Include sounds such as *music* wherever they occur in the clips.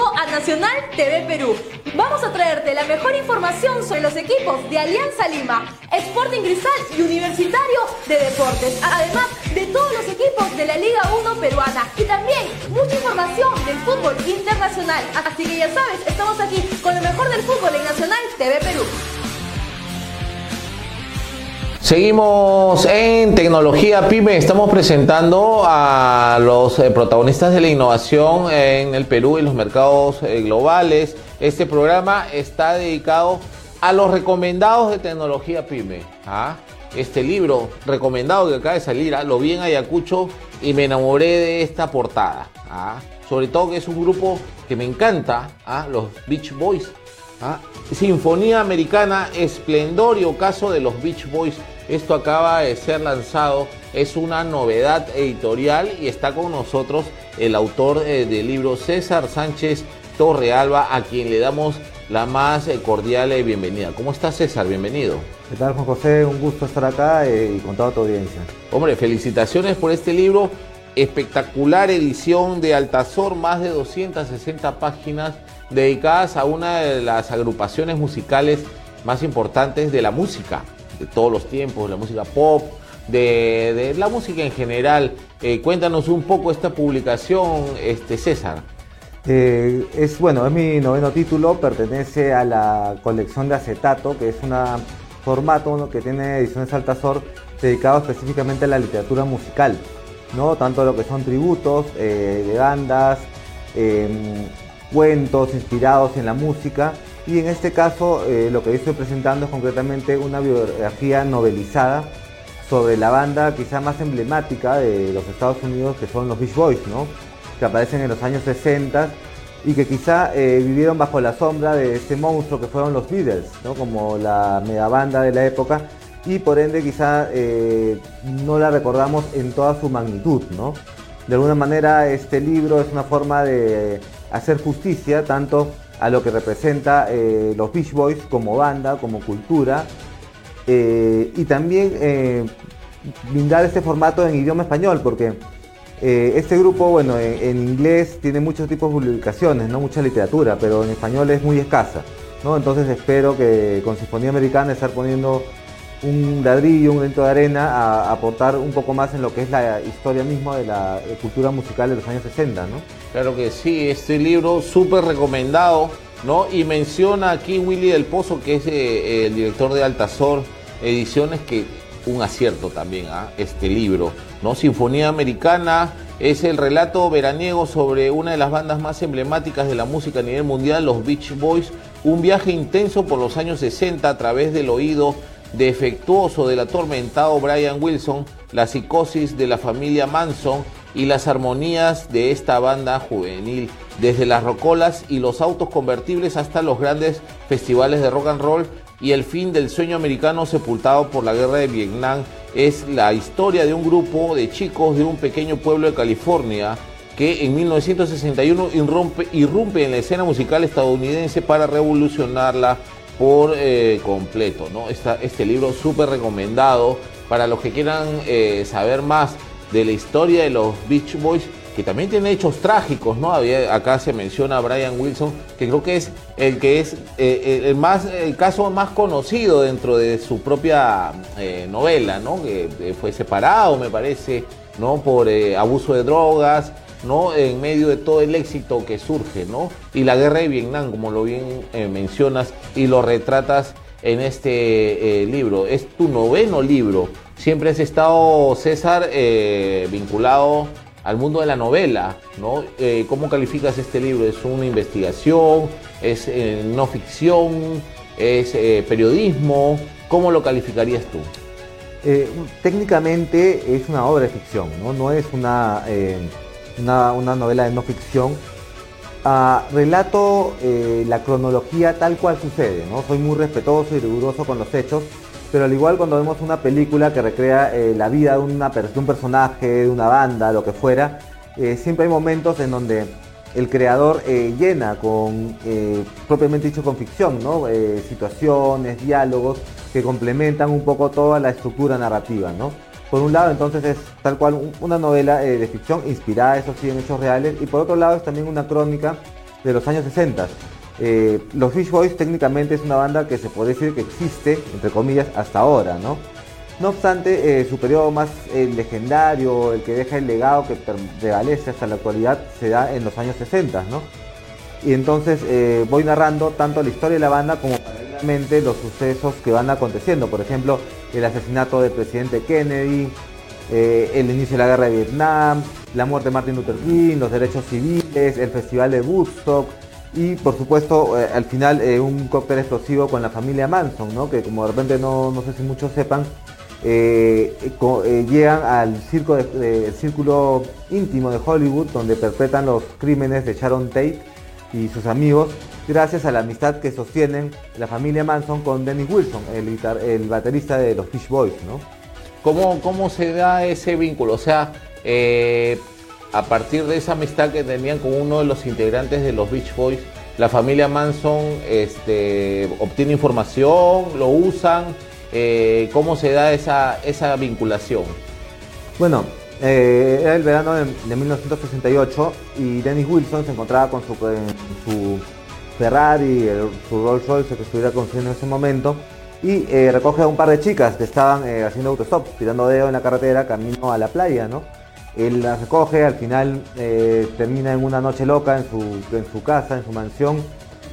a Nacional TV Perú. Vamos a traerte la mejor información sobre los equipos de Alianza Lima, Sporting Cristal y Universitario de Deportes, además de todos los equipos de la Liga 1 peruana y también mucha información del fútbol internacional. Así que ya sabes, estamos aquí con lo mejor del fútbol en Nacional TV Perú. Seguimos en Tecnología Pyme, estamos presentando a los eh, protagonistas de la innovación en el Perú y los mercados eh, globales. Este programa está dedicado a los recomendados de Tecnología Pyme. ¿ah? Este libro recomendado que acaba de salir, ¿ah? lo vi en Ayacucho y me enamoré de esta portada. ¿ah? Sobre todo que es un grupo que me encanta, los Beach Boys. Sinfonía Americana, esplendor y ocaso de los Beach Boys esto acaba de ser lanzado, es una novedad editorial y está con nosotros el autor eh, del libro César Sánchez Torrealba, a quien le damos la más eh, cordial eh, bienvenida. ¿Cómo está César? Bienvenido. ¿Qué tal Juan José? Un gusto estar acá y con toda tu audiencia. Hombre, felicitaciones por este libro. Espectacular edición de Altazor, más de 260 páginas dedicadas a una de las agrupaciones musicales más importantes de la música de todos los tiempos, la música pop, de, la música en general. Eh, cuéntanos un poco esta publicación, este César. Eh, es bueno, es mi noveno título, pertenece a la colección de acetato, que es un formato que tiene ediciones Altazor dedicado específicamente a la literatura musical, ¿no? Tanto lo que son tributos eh, de bandas, em, cuentos inspirados en la música y en este caso eh, lo que estoy presentando es concretamente una biografía novelizada sobre la banda quizá más emblemática de los Estados Unidos que son los Beach Boys, ¿no? que aparecen en los años 60 y que quizá eh, vivieron bajo la sombra de ese monstruo que fueron los Beatles, ¿no? como la mega banda de la época y por ende quizá eh, no la recordamos en toda su magnitud. ¿no? De alguna manera este libro es una forma de hacer justicia tanto a lo que representa eh, los Beach Boys como banda, como cultura, eh, y también brindar este formato en idioma español, porque este grupo, bueno, en, inglés tiene muchos tipos de publicaciones, no mucha literatura, pero en español es muy escasa, ¿no? Entonces espero que con Sinfonía Americana estar poniendo un ladrillo, un lento de arena, a, aportar un poco más en lo que es la historia misma de la cultura musical de los años 60, ¿no? Claro que sí, este libro súper recomendado, ¿no? Y menciona aquí Willy del Pozo, que es eh, el director de Altazor Ediciones, que un acierto también a ¿ah? este libro, ¿no? Sinfonía Americana es el relato veraniego sobre una de las bandas más emblemáticas de la música a nivel mundial, los Beach Boys, un viaje intenso por los años 60 a través del oído defectuoso del atormentado Brian Wilson, la psicosis de la familia Manson y las armonías de esta banda juvenil, desde las rocolas y los autos convertibles hasta los grandes festivales de rock and roll. Y el fin del sueño americano sepultado por la guerra de Vietnam es la historia de un grupo de chicos de un pequeño pueblo de California que en 1961 irrumpe, irrumpe en la escena musical estadounidense para revolucionarla por eh, completo. ¿no? este libro súper recomendado para los que quieran eh, saber más de la historia de los Beach Boys, que también tiene hechos trágicos, ¿no? Había, acá se menciona Brian Wilson, que creo que es el que es eh, el, más, el caso más conocido dentro de su propia novela, ¿no? Que fue separado, me parece, ¿no? Por abuso de drogas, ¿no? En medio de todo el éxito que surge, ¿no? Y la guerra de Vietnam, como lo bien eh, mencionas y lo retratas en este eh, libro. Es tu noveno libro. Siempre has estado, César, eh, vinculado al mundo de la novela, ¿no? ¿Cómo calificas este libro? ¿Es una investigación? ¿Es no ficción? ¿Es periodismo? ¿Cómo lo calificarías tú? técnicamente es una obra de ficción, no, no es una una, novela de no ficción, ah, relato eh, la cronología tal cual sucede, ¿no? Soy muy respetuoso y riguroso con los hechos, pero al igual cuando vemos una película que recrea eh, la vida de, una, de un personaje, de una banda, lo que fuera, eh, siempre hay momentos en donde el creador llena con, propiamente dicho, con ficción, ¿no? situaciones, diálogos que complementan un poco toda la estructura narrativa, ¿no? Por un lado, entonces es tal cual una novela eh, de ficción inspirada, eso sí, en hechos reales, y por otro lado es también una crónica de los años 60. Eh, los Beach Boys técnicamente es una banda que se puede decir que existe, entre comillas, hasta ahora, ¿no? No obstante, eh, su periodo más eh, legendario, el que deja el legado que prevalece hasta la actualidad, se da en los años 60, ¿no? Y entonces voy narrando tanto la historia de la banda como paralelamente los sucesos que van aconteciendo. Por ejemplo, el asesinato del presidente Kennedy, el inicio de la guerra de Vietnam, la muerte de Martin Luther King, los derechos civiles, el festival de Woodstock, y por supuesto, eh, al final eh, un cóctel explosivo con la familia Manson, ¿no? que como de repente no, sé si muchos sepan, eh, llegan al círculo íntimo de Hollywood donde perpetran los crímenes de Sharon Tate y sus amigos gracias a la amistad que sostienen la familia Manson con Dennis Wilson, el, el baterista de los Fish Boys. ¿no? ¿Cómo, ¿Cómo se da ese vínculo? O sea, a partir de esa amistad que tenían con uno de los integrantes de los Beach Boys, la familia Manson este, obtiene información, lo usan. Eh, ¿Cómo se da esa, esa vinculación? Bueno, eh, era el verano de, 1968 y Dennis Wilson se encontraba con su, Ferrari, su Rolls Royce que estuviera construyendo en ese momento y eh, recoge a un par de chicas que estaban haciendo autostop, tirando dedo en la carretera camino a la playa, ¿no? Él las recoge, al final eh, termina en una noche loca en su, en su casa, en su mansión,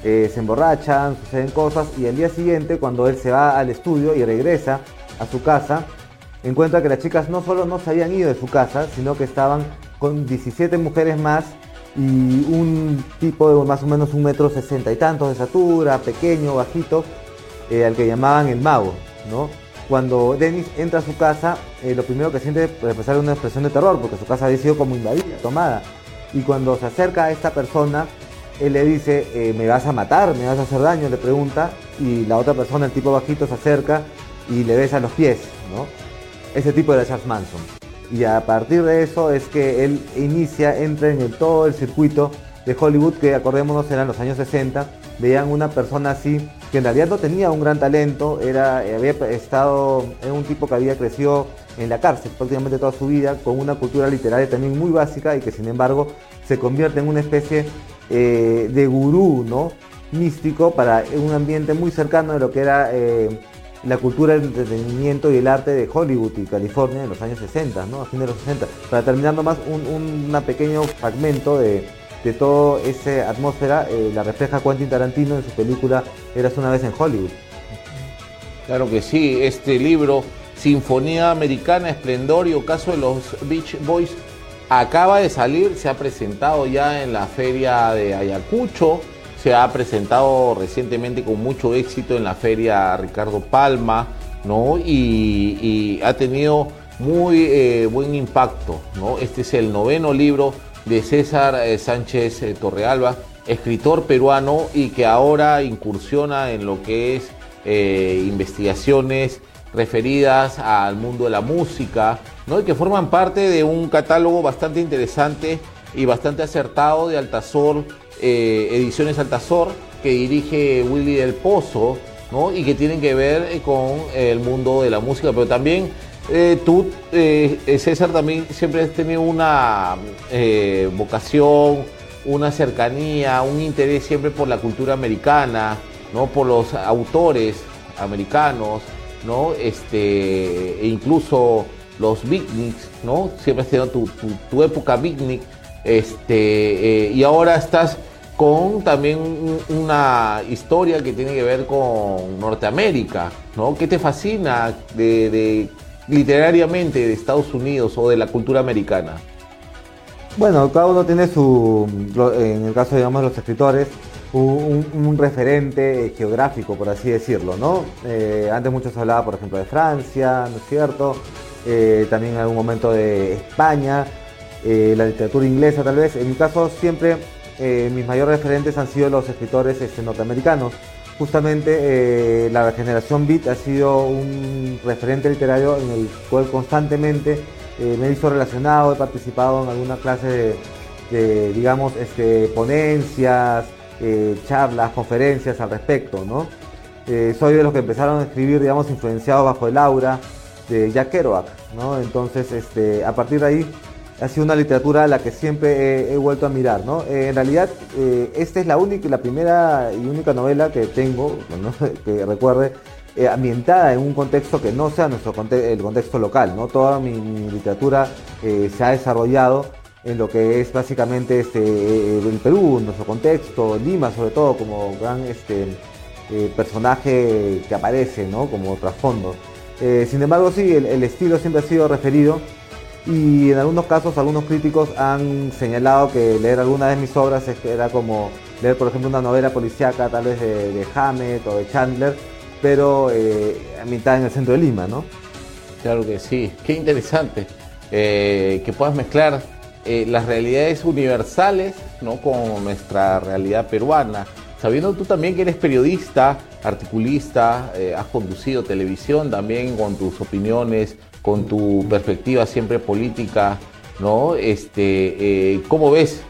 eh, se emborrachan, suceden cosas y al día siguiente cuando él se va al estudio y regresa a su casa, encuentra que las chicas no solo no se habían ido de su casa, sino que estaban con 17 mujeres más y un tipo de más o menos un metro sesenta y tantos de estatura, pequeño, bajito, eh, al que llamaban el mago. Cuando Dennis entra a su casa, eh, lo primero que siente es una expresión de terror, porque su casa había sido como invadida, tomada. Y cuando se acerca a esta persona, él le dice, eh, me vas a matar, me vas a hacer daño, le pregunta, y la otra persona, el tipo bajito, se acerca y le besa los pies. Ese tipo de Charles Manson. Y a partir de eso es que él inicia, entra en todo el circuito de Hollywood, que acordémonos eran los años 60, veían una persona así que en realidad no tenía un gran talento, era, había estado, en un tipo que había crecido en la cárcel prácticamente toda su vida, con una cultura literaria también muy básica y que sin embargo se convierte en una especie eh, de gurú ¿no? místico para un ambiente muy cercano de lo que era eh, la cultura del entretenimiento y el arte de Hollywood y California en los años 60, ¿no? a fines de los 60. Para terminar más un, un pequeño fragmento de, de toda esa atmósfera eh, la refleja Quentin Tarantino en su película Eras una vez en Hollywood. Claro que sí, este libro, Sinfonía Americana, Esplendor y Ocaso de los Beach Boys, acaba de salir, se ha presentado ya en la feria de Ayacucho, se ha presentado recientemente con mucho éxito en la feria Ricardo Palma, ¿no? Y, ha tenido muy eh, buen impacto, ¿no? Este es el noveno libro de César eh, Sánchez eh, Torrealba, escritor peruano y que ahora incursiona en lo que es investigaciones referidas al mundo de la música, ¿no? y que forman parte de un catálogo bastante interesante y bastante acertado de Altazor, Ediciones Altazor, que dirige Willy del Pozo, ¿no? y que tienen que ver con el mundo de la música, pero también eh, tú, eh, César, también siempre has tenido una eh, vocación, una cercanía, un interés siempre por la cultura americana, ¿no? por los autores americanos, ¿no? este, e incluso los beatniks, ¿no? siempre has tenido tu, época beatnik, este, y ahora estás con también una historia que tiene que ver con Norteamérica, ¿no? ¿Qué te fascina de literariamente de Estados Unidos o de la cultura americana? Bueno, cada uno tiene su, en el caso digamos de los escritores, un, referente geográfico, por así decirlo, ¿no? Eh, antes mucho se hablaba, por ejemplo, de Francia, ¿no es cierto? Eh, también en algún momento de España, eh, la literatura inglesa tal vez. En mi caso siempre mis mayores referentes han sido los escritores este, norteamericanos justamente eh, la generación Beat ha sido un referente literario en el cual constantemente eh, me he visto relacionado, he participado en alguna clase de, digamos, este, ponencias, eh, charlas, conferencias al respecto, ¿no? soy de los que empezaron a escribir, digamos, influenciados bajo el aura de Jack Kerouac, ¿no? Entonces, este, a partir de ahí ha sido una literatura a la que siempre he, vuelto a mirar, ¿no? en realidad, esta es la única, la primera y única novela que tengo, *laughs* que recuerde, ambientada en un contexto que no sea nuestro el contexto local, ¿no? Toda mi, literatura se ha desarrollado en lo que es básicamente este, el Perú, nuestro contexto, Lima sobre todo como gran este, eh, personaje que aparece ¿no? como trasfondo. Eh, sin embargo, sí, el, estilo siempre ha sido referido y en algunos casos algunos críticos han señalado que leer alguna de mis obras era como leer, por ejemplo, una novela policíaca tal vez de, de Hammett o de Chandler, pero eh, a mitad en el centro de Lima, ¿no? Claro que sí, qué interesante que puedas mezclar eh, las realidades universales ¿no? con nuestra realidad peruana. Sabiendo tú también que eres periodista, articulista, eh, has conducido televisión también con tus opiniones, con tu perspectiva siempre política, ¿no? Este, eh, ¿Cómo ves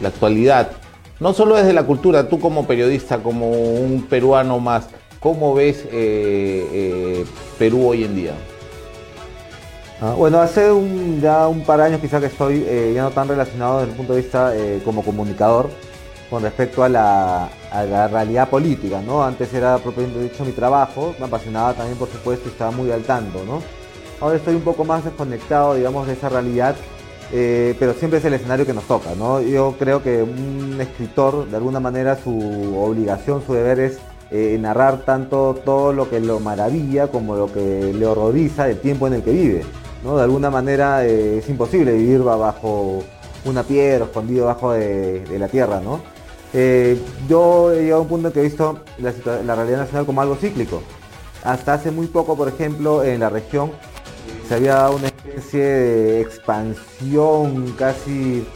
la actualidad? No solo desde la cultura, tú como periodista, como un peruano más, ¿cómo ves Perú hoy en día? Ah, bueno, hace un, ya un par de años quizá que estoy eh, ya no tan relacionado desde el punto de vista eh, como comunicador con respecto a la, realidad política, ¿no? Antes era propiamente dicho mi trabajo, me apasionaba también por supuesto y estaba muy al tanto, ¿no? Ahora estoy un poco más desconectado, digamos, de esa realidad, eh, pero siempre es el escenario que nos toca, ¿no? Yo creo que un escritor, de alguna manera, su obligación, su deber es narrar tanto todo lo que lo maravilla como lo que le horroriza del tiempo en el que vive. De alguna manera eh, es imposible vivir bajo una piedra, escondido bajo de, la tierra, ¿no? Eh, yo he llegado a un punto en que he visto la, realidad nacional como algo cíclico. Hasta hace muy poco, por ejemplo, en la región se había dado una especie de expansión casi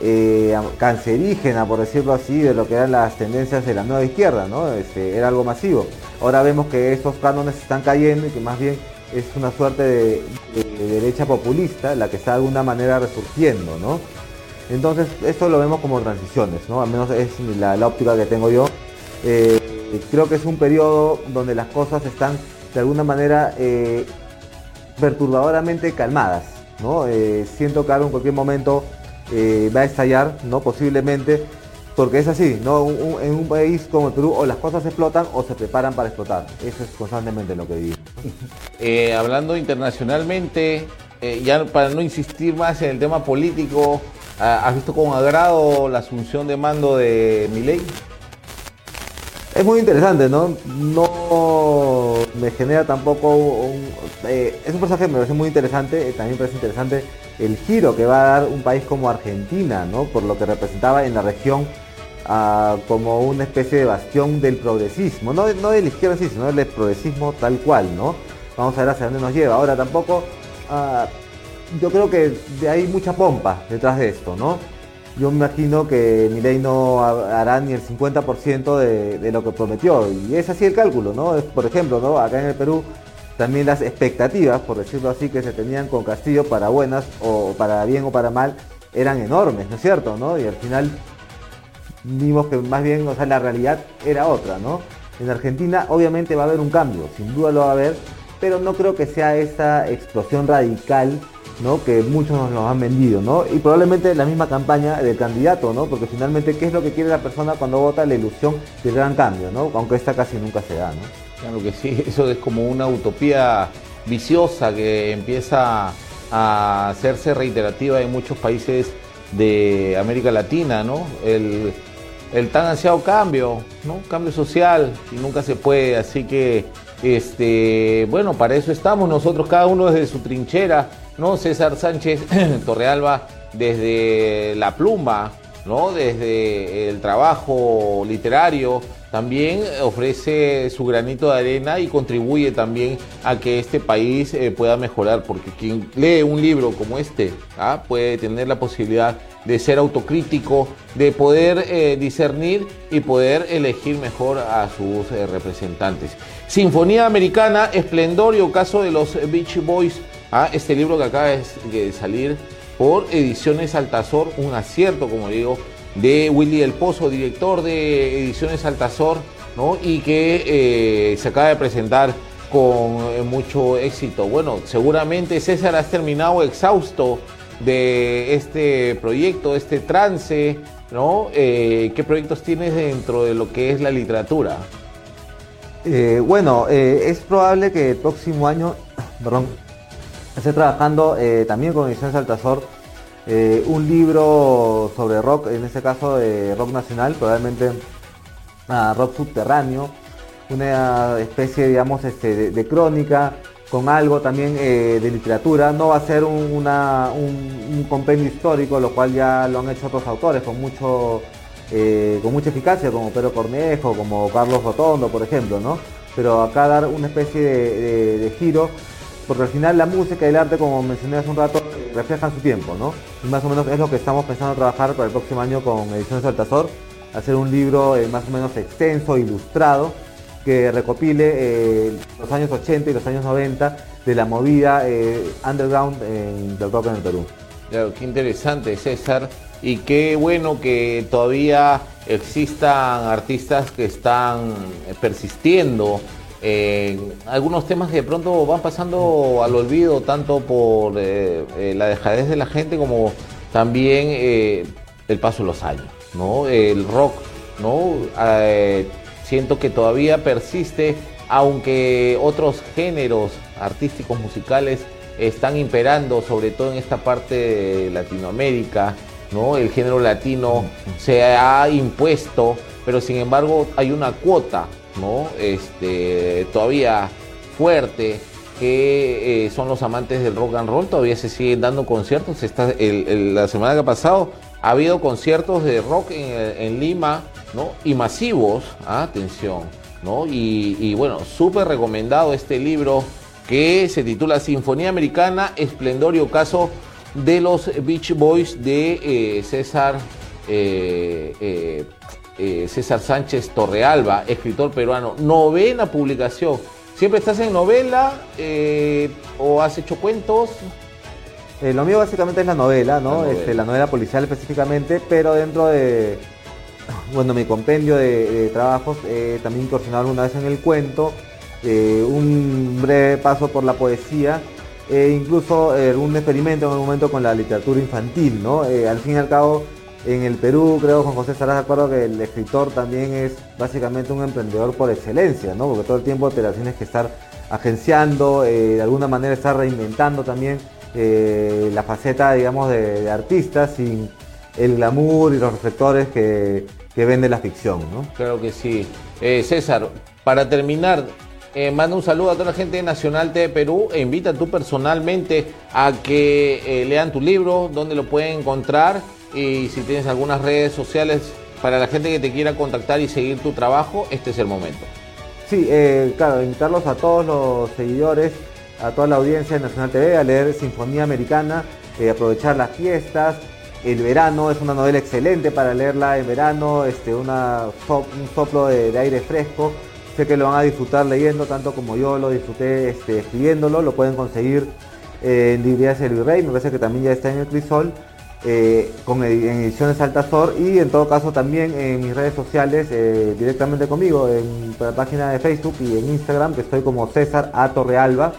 eh, cancerígena, por decirlo así, de lo que eran las tendencias de la nueva izquierda, ¿no? Este, era algo masivo. Ahora vemos que estos cánones están cayendo y que más bien es una suerte de, derecha populista la que está de alguna manera resurgiendo, ¿no? Entonces, esto lo vemos como transiciones, ¿no? Al menos es la, óptica que tengo yo. Eh, creo que es un periodo donde las cosas están de alguna manera eh, perturbadoramente calmadas, ¿no? Eh, siento que ahora en cualquier momento va a estallar, ¿no? Posiblemente, porque es así, ¿no? en un país como el Perú o las cosas explotan o se preparan para explotar. Eso es constantemente lo que vivimos. *laughs* Eh, hablando internacionalmente, eh, ya para no insistir más en el tema político, ah, ¿has visto con agrado la asunción de mando de Milei? Es muy interesante, ¿no? No me genera tampoco un... Eh, es un personaje que me parece muy interesante, también me parece interesante el giro que va a dar un país como Argentina, ¿no? Por lo que representaba en la región como una especie de bastión del progresismo, no, no de la izquierda sí, sino del progresismo tal cual, ¿no? Vamos a ver hacia dónde nos lleva. Ahora tampoco, ah, yo creo que hay mucha pompa detrás de esto, ¿no? Yo me imagino que Milei no hará ni el 50% de, lo que prometió. Y es así el cálculo, ¿no? Por ejemplo, ¿no? Acá en el Perú también las expectativas, por decirlo así, que se tenían con Castillo para buenas o para bien o para mal, eran enormes, ¿no es cierto? ¿no? Y al final vimos que más bien, o sea, la realidad era otra, ¿no? En Argentina obviamente va a haber un cambio, sin duda lo va a haber, pero no creo que sea esa explosión radical, Que muchos nos lo han vendido, ¿no? Y probablemente la misma campaña del candidato, ¿no? Porque finalmente, ¿qué es lo que quiere la persona cuando vota? La ilusión del gran cambio, ¿no? Aunque esta casi nunca se da, ¿no? Claro que sí, *laughs* eso es como una utopía viciosa que empieza a hacerse reiterativa en muchos países de América Latina, ¿no? El, el tan ansiado cambio, ¿no? Cambio social y nunca se puede, así que este, bueno, para eso estamos nosotros cada uno desde su trinchera, ¿no? César Sánchez *clears throat* Torrealba desde la pluma, ¿no? Desde el trabajo literario, también ofrece su granito de arena y contribuye también a que este país eh, pueda mejorar, porque quien lee un libro como este ¿ah? puede tener la posibilidad de ser autocrítico, de poder eh, discernir y poder elegir mejor a sus eh, representantes. Sinfonía Americana, Esplendor y Ocaso de los Beach Boys, ¿ah? este libro que acaba de salir por Ediciones Altazor, un acierto, como digo, de Willy El Pozo, director de Ediciones Altazor, ¿no? y que eh, se acaba de presentar con mucho éxito. Bueno, seguramente César has terminado exhausto de este proyecto, este trance, ¿no? Eh, ¿Qué proyectos tienes dentro de lo que es la literatura? Eh, bueno, eh, es probable que el próximo año, *coughs* perdón, esté trabajando también con Ediciones Altazor un libro sobre rock, en este caso de rock nacional, probablemente rock subterráneo, una especie, digamos, este, de crónica con algo también eh, de literatura. No va a ser un, un, compendio histórico, lo cual ya lo han hecho otros autores con mucho eh, con mucha eficacia, como Pedro Cornejo, como Carlos Rotondo, por ejemplo, ¿no? Pero acá dar una especie de, giro, porque al final la música y el arte, como mencioné hace un rato, reflejan su tiempo, ¿no? Y más o menos es lo que estamos pensando trabajar para el próximo año con Ediciones Altazor, hacer un libro eh, más o menos extenso, ilustrado, que recopile eh, los años 80 y los años 90 de la movida eh, underground del rock en el Perú. Claro, qué interesante César y qué bueno que todavía existan artistas que están persistiendo en algunos temas que de pronto van pasando al olvido tanto por eh, la dejadez de la gente como también el paso de los años, ¿no? El rock, ¿no? siento que todavía persiste, aunque otros géneros artísticos musicales están imperando, sobre todo en esta parte de Latinoamérica, ¿no? El género latino se ha impuesto, pero sin embargo hay una cuota, ¿no? Este, todavía fuerte que eh, son los amantes del rock and roll, todavía se siguen dando conciertos. la semana que ha pasado ha habido conciertos de rock en Lima, y masivos, ¿ah? atención, ¿no? Y, bueno, súper recomendado este libro que se titula Sinfonía Americana, Esplendor y Ocaso de los Beach Boys de eh, César, eh, eh, César Sánchez Torrealba, escritor peruano. Novena publicación. ¿Siempre estás en novela o has hecho cuentos? lo mío básicamente es la novela, ¿no? Este, la novela policial específicamente, pero dentro de, *laughs* bueno, mi compendio de, trabajos eh, también incursionado una vez en el cuento, eh, un breve paso por la poesía e incluso eh, un experimento en un momento con la literatura infantil, ¿no? al fin y al cabo, en el Perú, creo, Juan José, estarás de acuerdo que el escritor también es básicamente un emprendedor por excelencia, ¿no? Porque todo el tiempo te la tienes que estar agenciando, de alguna manera estar reinventando también la faceta, digamos, de, de artista sin el glamour y los reflectores que, vende la ficción, ¿no? Claro que sí. Eh, César, para terminar, eh, manda un saludo a toda la gente de Nacional TV Perú e invita tú personalmente a que eh, lean tu libro, donde lo pueden encontrar y si tienes algunas redes sociales para la gente que te quiera contactar y seguir tu trabajo, este es el momento. Sí, claro, invitarlos a todos los seguidores, a toda la audiencia de Nacional TV a leer Sinfonía Americana, aprovechar las fiestas, el verano es una novela excelente para leerla en verano, este, un soplo de, aire fresco. Sé que lo van a disfrutar leyendo tanto como yo lo disfruté este, escribiéndolo. Lo pueden conseguir en librerías El Virrey, me parece que también ya está en el Crisol, eh, con en ediciones Altazor y en todo caso también en mis redes sociales eh, directamente conmigo, en la página de Facebook y en Instagram, que estoy como César A. Torrealba.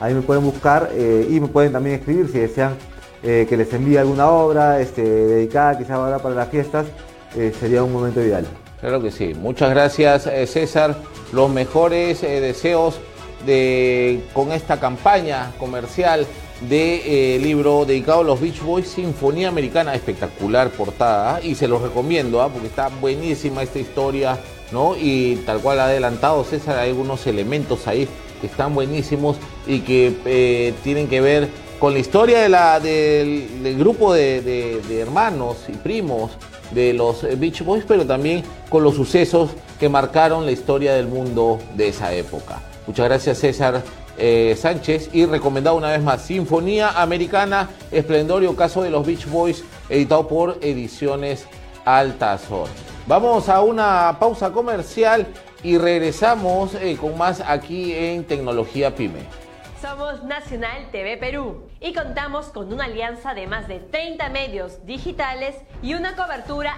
Ahí me pueden buscar eh, y me pueden también escribir si desean eh, que les envíe alguna obra este, dedicada quizá ahora para las fiestas, sería un momento ideal. Claro que sí. Muchas gracias César. Los mejores deseos de, con esta campaña comercial de libro dedicado a los Beach Boys, Sinfonía Americana, espectacular portada, y se los recomiendo, ¿ah? porque está buenísima esta historia, ¿no? Y tal cual ha adelantado César, hay algunos elementos ahí que están buenísimos y que tienen que ver con la historia del, grupo de, hermanos y primos de los Beach Boys, pero también con los sucesos que marcaron la historia del mundo de esa época. Muchas gracias César eh, Sánchez y recomendado una vez más Sinfonía Americana, Esplendorio Caso de los Beach Boys, editado por Ediciones Altazor. Vamos a una pausa comercial y regresamos eh, con más aquí en Tecnología Pyme. Somos Nacional TV Perú y contamos con una alianza de más de 30 medios digitales y una cobertura